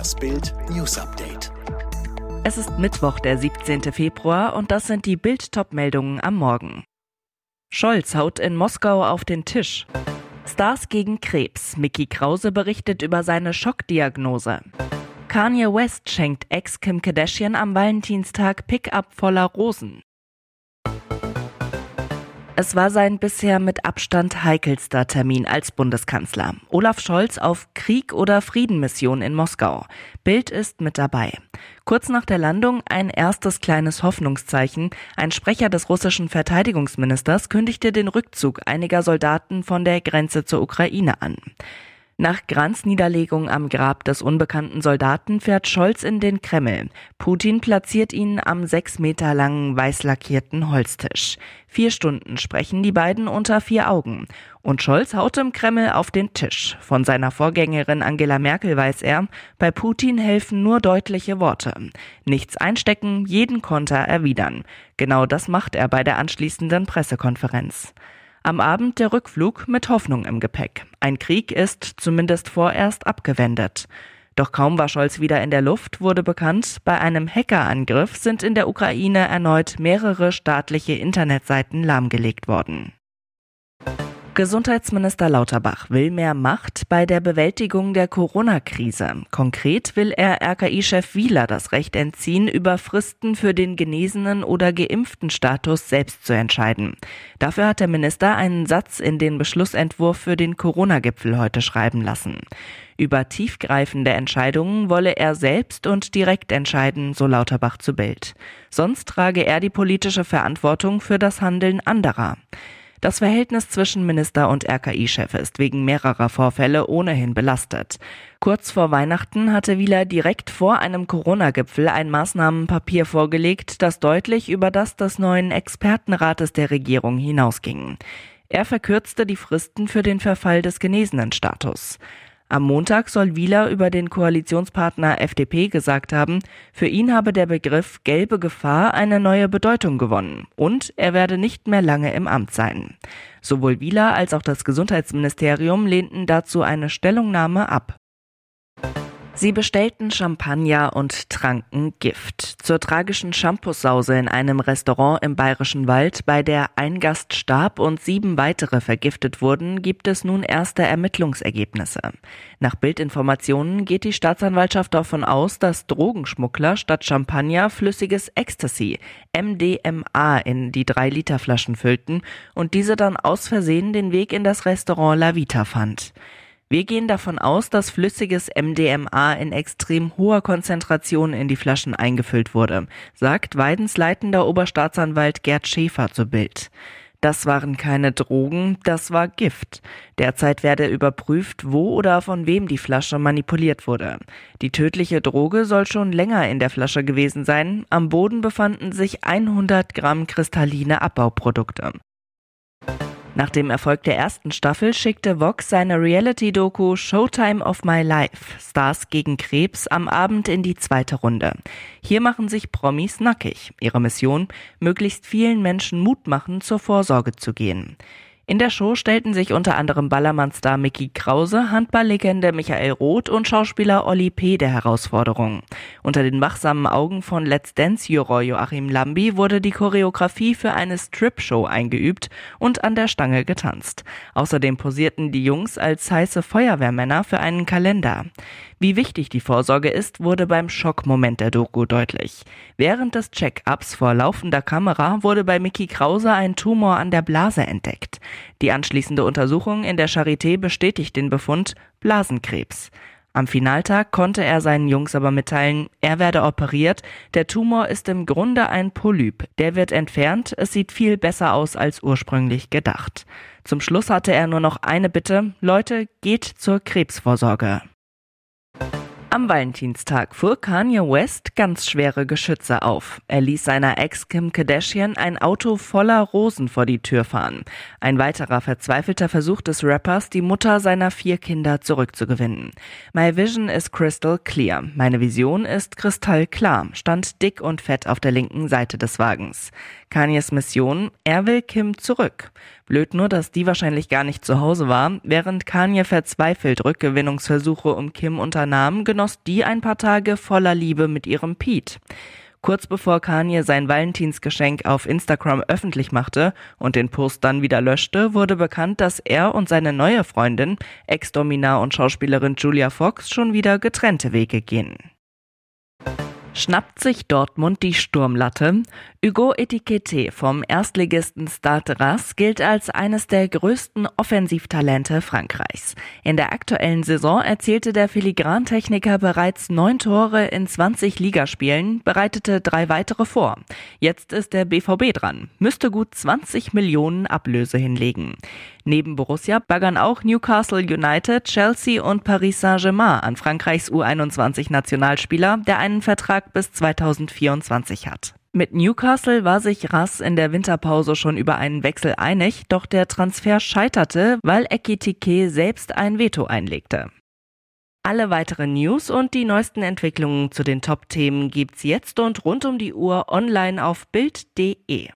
Das Bild News Update. Es ist Mittwoch, der 17. Februar und das sind die Bild meldungen am Morgen. Scholz haut in Moskau auf den Tisch. Stars gegen Krebs. Mickey Krause berichtet über seine Schockdiagnose. Kanye West schenkt Ex Kim Kardashian am Valentinstag Pickup voller Rosen. Es war sein bisher mit Abstand heikelster Termin als Bundeskanzler. Olaf Scholz auf Krieg- oder Friedenmission in Moskau. Bild ist mit dabei. Kurz nach der Landung ein erstes kleines Hoffnungszeichen. Ein Sprecher des russischen Verteidigungsministers kündigte den Rückzug einiger Soldaten von der Grenze zur Ukraine an. Nach Grants Niederlegung am Grab des unbekannten Soldaten fährt Scholz in den Kreml. Putin platziert ihn am sechs Meter langen weiß lackierten Holztisch. Vier Stunden sprechen die beiden unter vier Augen. Und Scholz haut im Kreml auf den Tisch. Von seiner Vorgängerin Angela Merkel weiß er, bei Putin helfen nur deutliche Worte. Nichts einstecken, jeden Konter erwidern. Genau das macht er bei der anschließenden Pressekonferenz. Am Abend der Rückflug mit Hoffnung im Gepäck. Ein Krieg ist zumindest vorerst abgewendet. Doch kaum war Scholz wieder in der Luft, wurde bekannt, bei einem Hackerangriff sind in der Ukraine erneut mehrere staatliche Internetseiten lahmgelegt worden. Gesundheitsminister Lauterbach will mehr Macht bei der Bewältigung der Corona-Krise. Konkret will er RKI-Chef Wieler das Recht entziehen, über Fristen für den genesenen oder geimpften Status selbst zu entscheiden. Dafür hat der Minister einen Satz in den Beschlussentwurf für den Corona-Gipfel heute schreiben lassen. Über tiefgreifende Entscheidungen wolle er selbst und direkt entscheiden, so Lauterbach zu Bild. Sonst trage er die politische Verantwortung für das Handeln anderer. Das Verhältnis zwischen Minister und RKI-Chef ist wegen mehrerer Vorfälle ohnehin belastet. Kurz vor Weihnachten hatte Wieler direkt vor einem Corona-Gipfel ein Maßnahmenpapier vorgelegt, das deutlich über das des neuen Expertenrates der Regierung hinausging. Er verkürzte die Fristen für den Verfall des Genesenenstatus. Am Montag soll Wieler über den Koalitionspartner FDP gesagt haben, für ihn habe der Begriff gelbe Gefahr eine neue Bedeutung gewonnen und er werde nicht mehr lange im Amt sein. Sowohl Wieler als auch das Gesundheitsministerium lehnten dazu eine Stellungnahme ab. Sie bestellten Champagner und tranken Gift. Zur tragischen Shampoosause in einem Restaurant im Bayerischen Wald, bei der ein Gast starb und sieben weitere vergiftet wurden, gibt es nun erste Ermittlungsergebnisse. Nach Bildinformationen geht die Staatsanwaltschaft davon aus, dass Drogenschmuggler statt Champagner flüssiges Ecstasy, MDMA, in die drei Liter Flaschen füllten und diese dann aus Versehen den Weg in das Restaurant La Vita fand. Wir gehen davon aus, dass flüssiges MDMA in extrem hoher Konzentration in die Flaschen eingefüllt wurde, sagt Weidens leitender Oberstaatsanwalt Gerd Schäfer zu Bild. Das waren keine Drogen, das war Gift. Derzeit werde überprüft, wo oder von wem die Flasche manipuliert wurde. Die tödliche Droge soll schon länger in der Flasche gewesen sein. Am Boden befanden sich 100 Gramm kristalline Abbauprodukte. Nach dem Erfolg der ersten Staffel schickte Vox seine Reality-Doku Showtime of My Life Stars gegen Krebs am Abend in die zweite Runde. Hier machen sich Promis nackig. Ihre Mission, möglichst vielen Menschen Mut machen, zur Vorsorge zu gehen. In der Show stellten sich unter anderem Ballermann-Star Mickey Krause, Handballlegende Michael Roth und Schauspieler Olli P. der Herausforderung. Unter den wachsamen Augen von Let's Dance-Juror Joachim Lambi wurde die Choreografie für eine Strip-Show eingeübt und an der Stange getanzt. Außerdem posierten die Jungs als heiße Feuerwehrmänner für einen Kalender. Wie wichtig die Vorsorge ist, wurde beim Schockmoment der Doku deutlich. Während des Check-ups vor laufender Kamera wurde bei Mickey Krause ein Tumor an der Blase entdeckt. Die anschließende Untersuchung in der Charité bestätigt den Befund Blasenkrebs. Am Finaltag konnte er seinen Jungs aber mitteilen, er werde operiert, der Tumor ist im Grunde ein Polyp, der wird entfernt, es sieht viel besser aus als ursprünglich gedacht. Zum Schluss hatte er nur noch eine Bitte, Leute, geht zur Krebsvorsorge. Am Valentinstag fuhr Kanye West ganz schwere Geschütze auf. Er ließ seiner Ex Kim Kardashian ein Auto voller Rosen vor die Tür fahren. Ein weiterer verzweifelter Versuch des Rappers, die Mutter seiner vier Kinder zurückzugewinnen. My vision is crystal clear. Meine Vision ist kristallklar, stand dick und fett auf der linken Seite des Wagens. Kanyes Mission, er will Kim zurück. Blöd nur, dass die wahrscheinlich gar nicht zu Hause war. Während Kanye verzweifelt Rückgewinnungsversuche um Kim unternahm, genoss die ein paar Tage voller Liebe mit ihrem Pete. Kurz bevor Kanye sein Valentinsgeschenk auf Instagram öffentlich machte und den Post dann wieder löschte, wurde bekannt, dass er und seine neue Freundin, Ex-Dominar und Schauspielerin Julia Fox, schon wieder getrennte Wege gehen. Schnappt sich Dortmund die Sturmlatte? Hugo Etiquette vom Erstligisten Stade Reims gilt als eines der größten Offensivtalente Frankreichs. In der aktuellen Saison erzielte der Filigrantechniker bereits neun Tore in 20 Ligaspielen, bereitete drei weitere vor. Jetzt ist der BVB dran, müsste gut 20 Millionen Ablöse hinlegen. Neben Borussia baggern auch Newcastle United, Chelsea und Paris Saint-Germain an Frankreichs U21-Nationalspieler, der einen Vertrag bis 2024 hat. Mit Newcastle war sich Rass in der Winterpause schon über einen Wechsel einig, doch der Transfer scheiterte, weil Ekitike selbst ein Veto einlegte. Alle weiteren News und die neuesten Entwicklungen zu den Top-Themen gibt's jetzt und rund um die Uhr online auf Bild.de.